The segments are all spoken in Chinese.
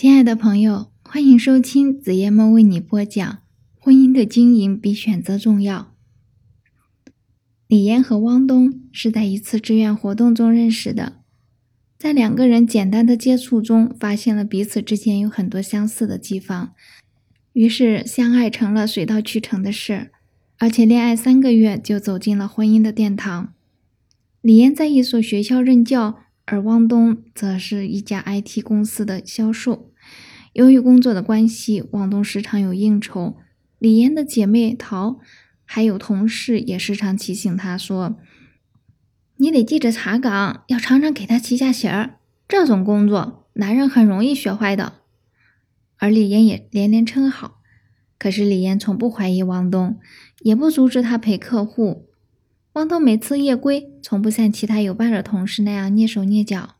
亲爱的朋友，欢迎收听子夜梦为你播讲《婚姻的经营比选择重要》。李岩和汪东是在一次志愿活动中认识的，在两个人简单的接触中，发现了彼此之间有很多相似的地方，于是相爱成了水到渠成的事，而且恋爱三个月就走进了婚姻的殿堂。李岩在一所学校任教。而汪东则是一家 IT 公司的销售。由于工作的关系，汪东时常有应酬。李嫣的姐妹陶还有同事也时常提醒他说：“你得记着查岗，要常常给他提下醒儿。这种工作，男人很容易学坏的。”而李嫣也连连称好。可是李嫣从不怀疑汪东，也不阻止他陪客户。汪东每次夜归，从不像其他有伴的同事那样蹑手蹑脚。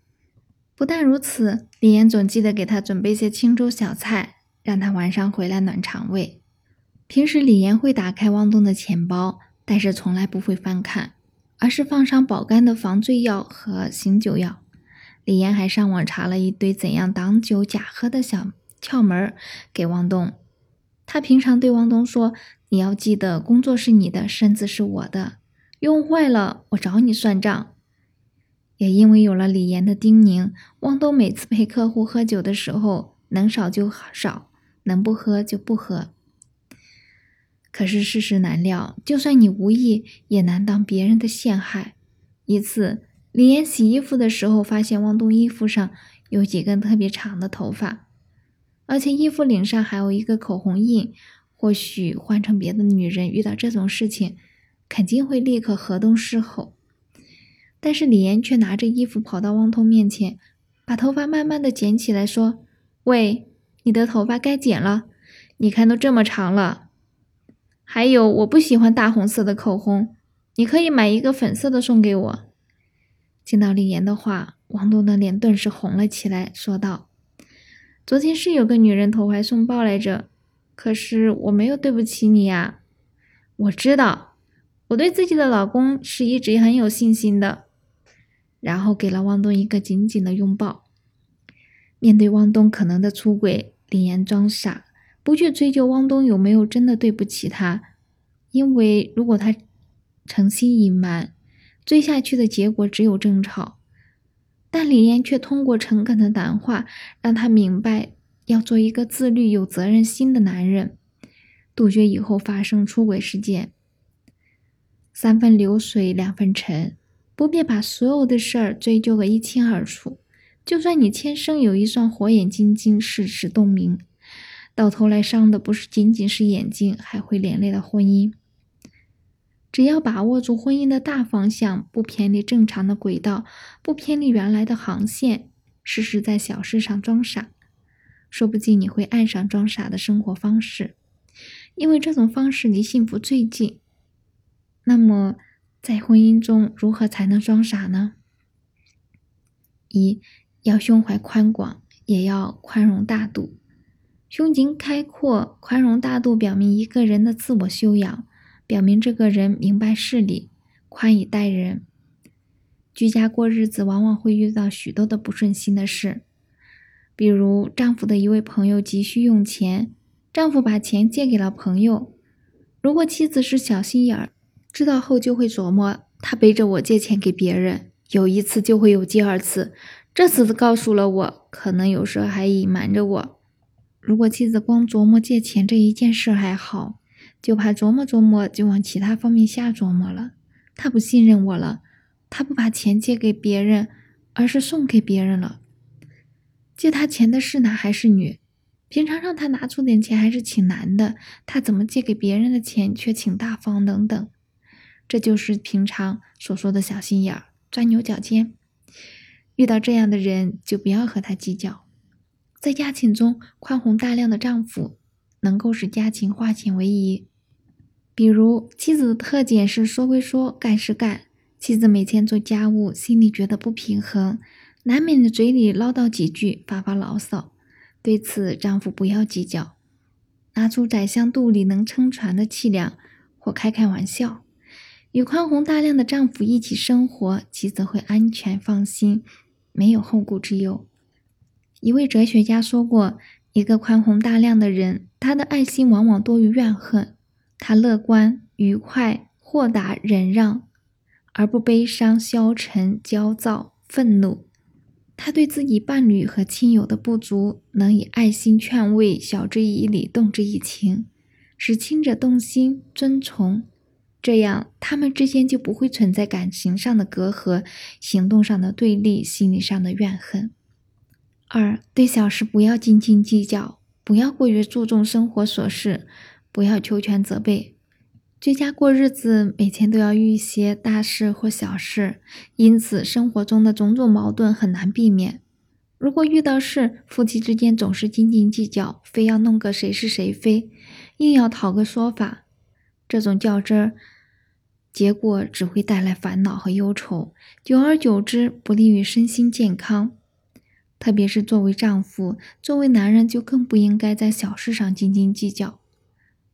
不但如此，李岩总记得给他准备些清粥小菜，让他晚上回来暖肠胃。平时李岩会打开汪东的钱包，但是从来不会翻看，而是放上保肝的防醉药和醒酒药。李岩还上网查了一堆怎样挡酒假喝的小窍门给汪东。他平常对汪东说：“你要记得，工作是你的，身子是我的。”用坏了，我找你算账。也因为有了李岩的叮咛，汪东每次陪客户喝酒的时候，能少就少，能不喝就不喝。可是世事难料，就算你无意，也难当别人的陷害。一次，李岩洗衣服的时候，发现汪东衣服上有几根特别长的头发，而且衣服领上还有一个口红印。或许换成别的女人，遇到这种事情。肯定会立刻河东狮吼，但是李岩却拿着衣服跑到汪东面前，把头发慢慢的捡起来，说：“喂，你的头发该剪了，你看都这么长了。还有，我不喜欢大红色的口红，你可以买一个粉色的送给我。”听到李岩的话，汪东的脸顿时红了起来，说道：“昨天是有个女人投怀送抱来着，可是我没有对不起你呀，我知道。”我对自己的老公是一直很有信心的，然后给了汪东一个紧紧的拥抱。面对汪东可能的出轨，李岩装傻，不去追究汪东有没有真的对不起他，因为如果他诚心隐瞒，追下去的结果只有争吵。但李岩却通过诚恳的谈话，让他明白要做一个自律、有责任心的男人，杜绝以后发生出轨事件。三分流水，两分尘，不必把所有的事儿追究个一清二楚。就算你天生有一双火眼金睛，事事洞明，到头来伤的不是仅仅是眼睛，还会连累了婚姻。只要把握住婚姻的大方向，不偏离正常的轨道，不偏离原来的航线，时时在小事上装傻，说不定你会爱上装傻的生活方式，因为这种方式离幸福最近。那么，在婚姻中如何才能装傻呢？一要胸怀宽广，也要宽容大度。胸襟开阔、宽容大度，表明一个人的自我修养，表明这个人明白事理、宽以待人。居家过日子，往往会遇到许多的不顺心的事，比如丈夫的一位朋友急需用钱，丈夫把钱借给了朋友。如果妻子是小心眼儿，知道后就会琢磨，他背着我借钱给别人，有一次就会有第二次。这次告诉了我，可能有时候还隐瞒着我。如果妻子光琢磨借钱这一件事还好，就怕琢磨琢磨就往其他方面瞎琢磨了。他不信任我了，他不把钱借给别人，而是送给别人了。借他钱的是男还是女？平常让他拿出点钱还是挺难的，他怎么借给别人的钱却挺大方？等等。这就是平常所说的小心眼儿、钻牛角尖。遇到这样的人，就不要和他计较。在家庭中，宽宏大量的丈夫能够使家庭化险为夷。比如，妻子的特点是说归说，干是干。妻子每天做家务，心里觉得不平衡，难免的嘴里唠叨几句，发发牢骚。对此，丈夫不要计较，拿出宰相肚里能撑船的气量，或开开玩笑。与宽宏大量的丈夫一起生活，妻子会安全放心，没有后顾之忧。一位哲学家说过：“一个宽宏大量的人，他的爱心往往多于怨恨。他乐观、愉快、豁达、忍让，而不悲伤、消沉、焦躁、愤怒。他对自己伴侣和亲友的不足，能以爱心劝慰，晓之以理，动之以情，使亲者动心、尊从。这样，他们之间就不会存在感情上的隔阂、行动上的对立、心理上的怨恨。”二对小事不要斤斤计较，不要过于注重生活琐事，不要求全责备。居家过日子，每天都要遇一些大事或小事，因此生活中的种种矛盾很难避免。如果遇到事，夫妻之间总是斤斤计较，非要弄个谁是谁非，硬要讨个说法，这种较真儿，结果只会带来烦恼和忧愁，久而久之，不利于身心健康。特别是作为丈夫，作为男人就更不应该在小事上斤斤计较。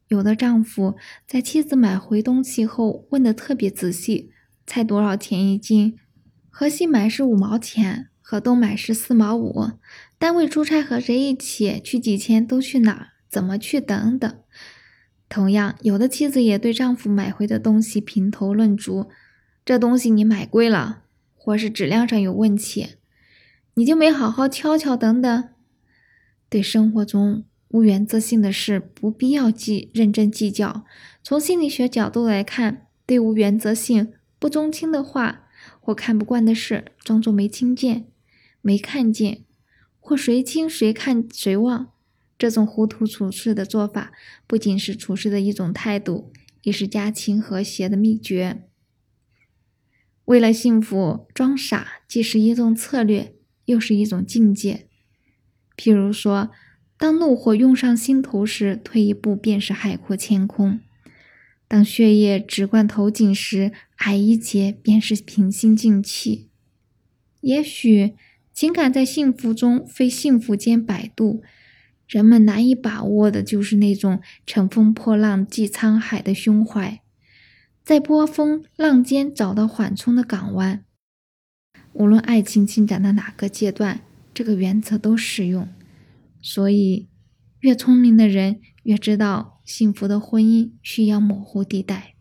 有的丈夫在妻子买回东西后问的特别仔细：菜多少钱一斤？河西买是五毛钱，河东买是四毛五。单位出差和谁一起？去几天？都去哪儿？怎么去？等等。同样，有的妻子也对丈夫买回的东西评头论足：这东西你买贵了，或是质量上有问题。你就没好好敲敲等等，对生活中无原则性的事不必要计认真计较。从心理学角度来看，对无原则性、不中听的话或看不惯的事，装作没听见、没看见，或谁听谁看谁忘，这种糊涂处事的做法，不仅是处事的一种态度，也是家庭和谐的秘诀。为了幸福，装傻既是一种策略。又是一种境界。譬如说，当怒火涌上心头时，退一步便是海阔天空；当血液直灌头颈时，矮一截便是平心静气。也许情感在幸福中非幸福间摆渡，人们难以把握的就是那种乘风破浪济沧海的胸怀，在波峰浪尖找到缓冲的港湾。无论爱情进展到哪个阶段，这个原则都适用。所以，越聪明的人越知道，幸福的婚姻需要模糊地带。